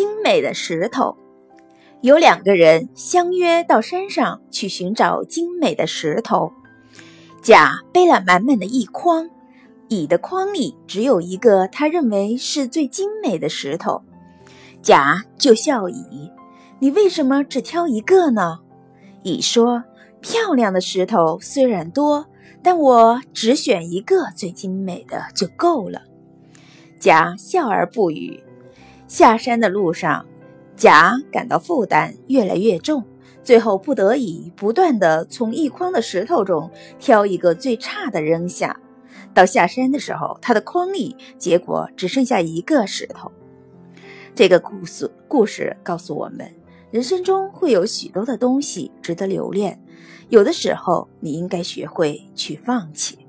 精美的石头。有两个人相约到山上去寻找精美的石头。甲背了满满的一筐，乙的筐里只有一个他认为是最精美的石头。甲就笑乙：“你为什么只挑一个呢？”乙说：“漂亮的石头虽然多，但我只选一个最精美的就够了。”甲笑而不语。下山的路上，甲感到负担越来越重，最后不得已不断地从一筐的石头中挑一个最差的扔下。到下山的时候，他的筐里结果只剩下一个石头。这个故事故事告诉我们，人生中会有许多的东西值得留恋，有的时候你应该学会去放弃。